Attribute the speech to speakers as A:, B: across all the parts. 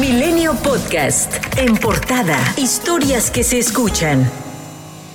A: Milenio Podcast. En portada. Historias que se escuchan.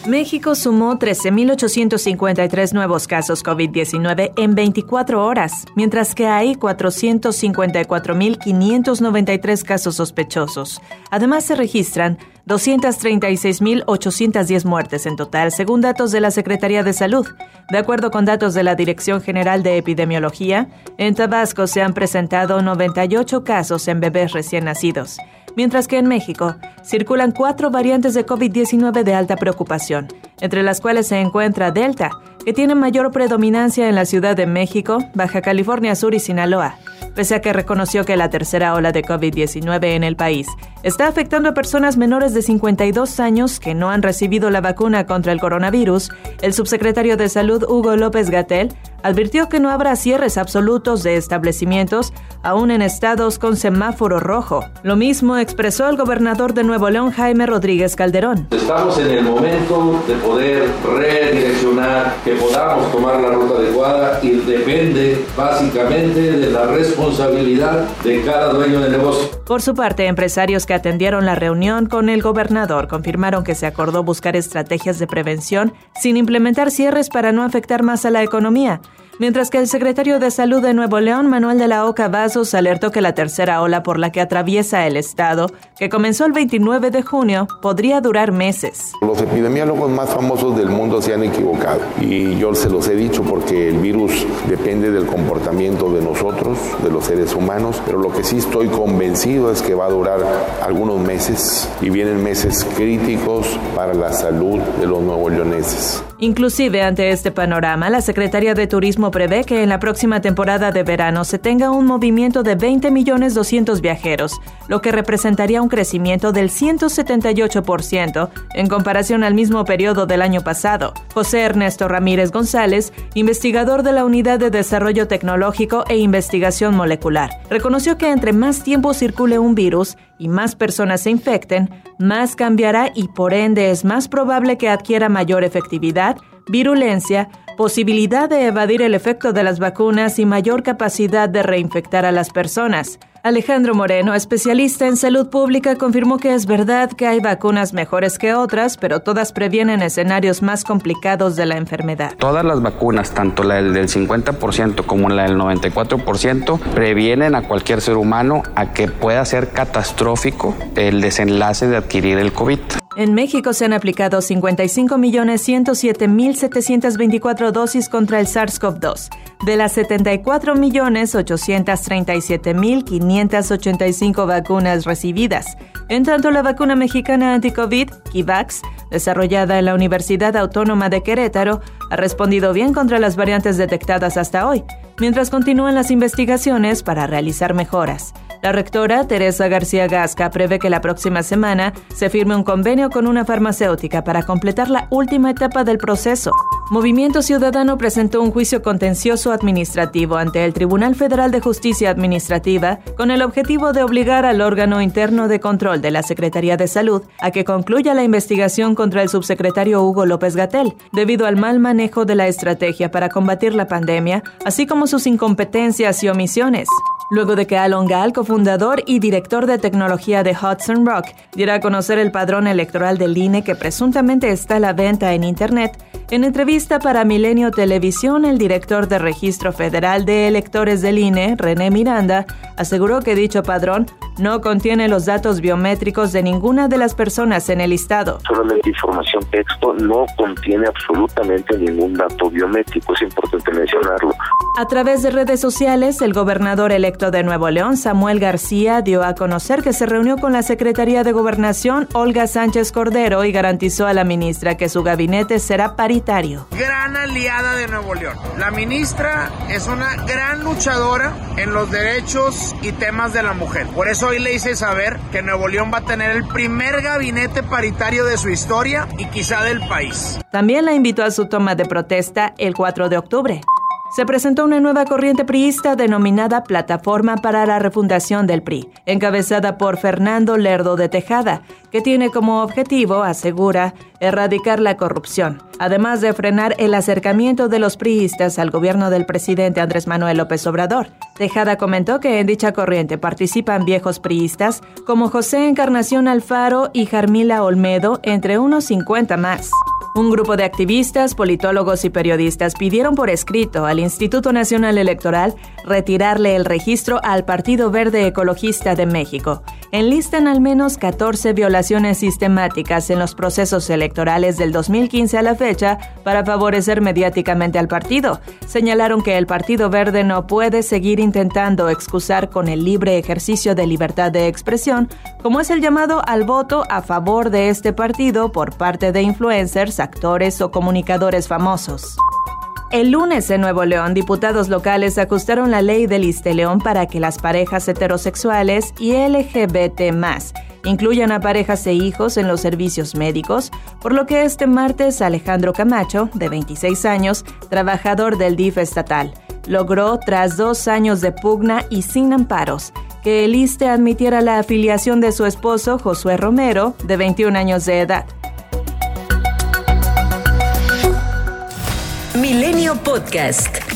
B: México sumó 13.853 nuevos casos COVID-19 en 24 horas, mientras que hay 454.593 casos sospechosos. Además, se registran 236.810 muertes en total, según datos de la Secretaría de Salud. De acuerdo con datos de la Dirección General de Epidemiología, en Tabasco se han presentado 98 casos en bebés recién nacidos mientras que en México circulan cuatro variantes de COVID-19 de alta preocupación, entre las cuales se encuentra Delta, que tiene mayor predominancia en la Ciudad de México, Baja California Sur y Sinaloa pese a que reconoció que la tercera ola de COVID-19 en el país está afectando a personas menores de 52 años que no han recibido la vacuna contra el coronavirus, el subsecretario de Salud Hugo López Gatel advirtió que no habrá cierres absolutos de establecimientos, aún en estados con semáforo rojo. Lo mismo expresó el gobernador de Nuevo León, Jaime Rodríguez Calderón.
C: Estamos en el momento de poder redireccionar, que podamos tomar la ruta adecuada y depende básicamente de la responsabilidad de cada dueño de negocio.
B: Por su parte, empresarios que atendieron la reunión con el gobernador confirmaron que se acordó buscar estrategias de prevención sin implementar cierres para no afectar más a la economía mientras que el secretario de Salud de Nuevo León, Manuel de la Oca Vasos, alertó que la tercera ola por la que atraviesa el estado, que comenzó el 29 de junio, podría durar meses.
D: Los epidemiólogos más famosos del mundo se han equivocado y yo se los he dicho porque el virus depende del comportamiento de nosotros, de los seres humanos, pero lo que sí estoy convencido es que va a durar algunos meses y vienen meses críticos para la salud de los nuevos leoneses.
B: Inclusive ante este panorama, la Secretaría de Turismo prevé que en la próxima temporada de verano se tenga un movimiento de 20 millones 200 viajeros, lo que representaría un crecimiento del 178% en comparación al mismo periodo del año pasado. José Ernesto Ramírez González, investigador de la Unidad de Desarrollo Tecnológico e Investigación Molecular, reconoció que entre más tiempo circule un virus y más personas se infecten, más cambiará y por ende es más probable que adquiera mayor efectividad, virulencia, posibilidad de evadir el efecto de las vacunas y mayor capacidad de reinfectar a las personas. Alejandro Moreno, especialista en salud pública, confirmó que es verdad que hay vacunas mejores que otras, pero todas previenen escenarios más complicados de la enfermedad.
E: Todas las vacunas, tanto la del 50% como la del 94%, previenen a cualquier ser humano a que pueda ser catastrófico el desenlace de adquirir el COVID.
B: En México se han aplicado 55.107.724 dosis contra el SARS-CoV-2, de las 74.837.585 vacunas recibidas. En tanto, la vacuna mexicana anti-COVID, Kivax, desarrollada en la Universidad Autónoma de Querétaro, ha respondido bien contra las variantes detectadas hasta hoy, mientras continúan las investigaciones para realizar mejoras. La rectora, Teresa García Gasca, prevé que la próxima semana se firme un convenio con una farmacéutica para completar la última etapa del proceso. Movimiento Ciudadano presentó un juicio contencioso administrativo ante el Tribunal Federal de Justicia Administrativa con el objetivo de obligar al órgano interno de control de la Secretaría de Salud a que concluya la investigación contra el subsecretario Hugo López Gatel, debido al mal manejo de la estrategia para combatir la pandemia, así como sus incompetencias y omisiones luego de que Alon Gal, cofundador y director de tecnología de Hudson Rock, diera a conocer el padrón electoral del INE que presuntamente está a la venta en Internet. En entrevista para Milenio Televisión, el director de Registro Federal de Electores del INE, René Miranda, aseguró que dicho padrón no contiene los datos biométricos de ninguna de las personas en el listado.
F: Solamente información texto no contiene absolutamente ningún dato biométrico, es importante mencionarlo.
B: A través de redes sociales, el gobernador electo de Nuevo León, Samuel García, dio a conocer que se reunió con la Secretaría de Gobernación, Olga Sánchez Cordero, y garantizó a la ministra que su gabinete será paritario.
G: Gran aliada de Nuevo León. La ministra es una gran luchadora en los derechos y temas de la mujer. Por eso hoy le hice saber que Nuevo León va a tener el primer gabinete paritario de su historia y quizá del país.
B: También la invitó a su toma de protesta el 4 de octubre. Se presentó una nueva corriente priista denominada Plataforma para la Refundación del PRI, encabezada por Fernando Lerdo de Tejada, que tiene como objetivo, asegura, erradicar la corrupción, además de frenar el acercamiento de los priistas al gobierno del presidente Andrés Manuel López Obrador. Tejada comentó que en dicha corriente participan viejos priistas como José Encarnación Alfaro y Jarmila Olmedo, entre unos 50 más. Un grupo de activistas, politólogos y periodistas pidieron por escrito al Instituto Nacional Electoral retirarle el registro al Partido Verde Ecologista de México. Enlistan al menos 14 violaciones sistemáticas en los procesos electorales del 2015 a la fecha para favorecer mediáticamente al partido. Señalaron que el Partido Verde no puede seguir intentando excusar con el libre ejercicio de libertad de expresión, como es el llamado al voto a favor de este partido por parte de influencers actores o comunicadores famosos. El lunes en Nuevo León, diputados locales ajustaron la ley del León para que las parejas heterosexuales y LGBT incluyan a parejas e hijos en los servicios médicos, por lo que este martes Alejandro Camacho, de 26 años, trabajador del DIF estatal, logró, tras dos años de pugna y sin amparos, que el ISTE admitiera la afiliación de su esposo Josué Romero, de 21 años de edad.
A: Milenio Podcast.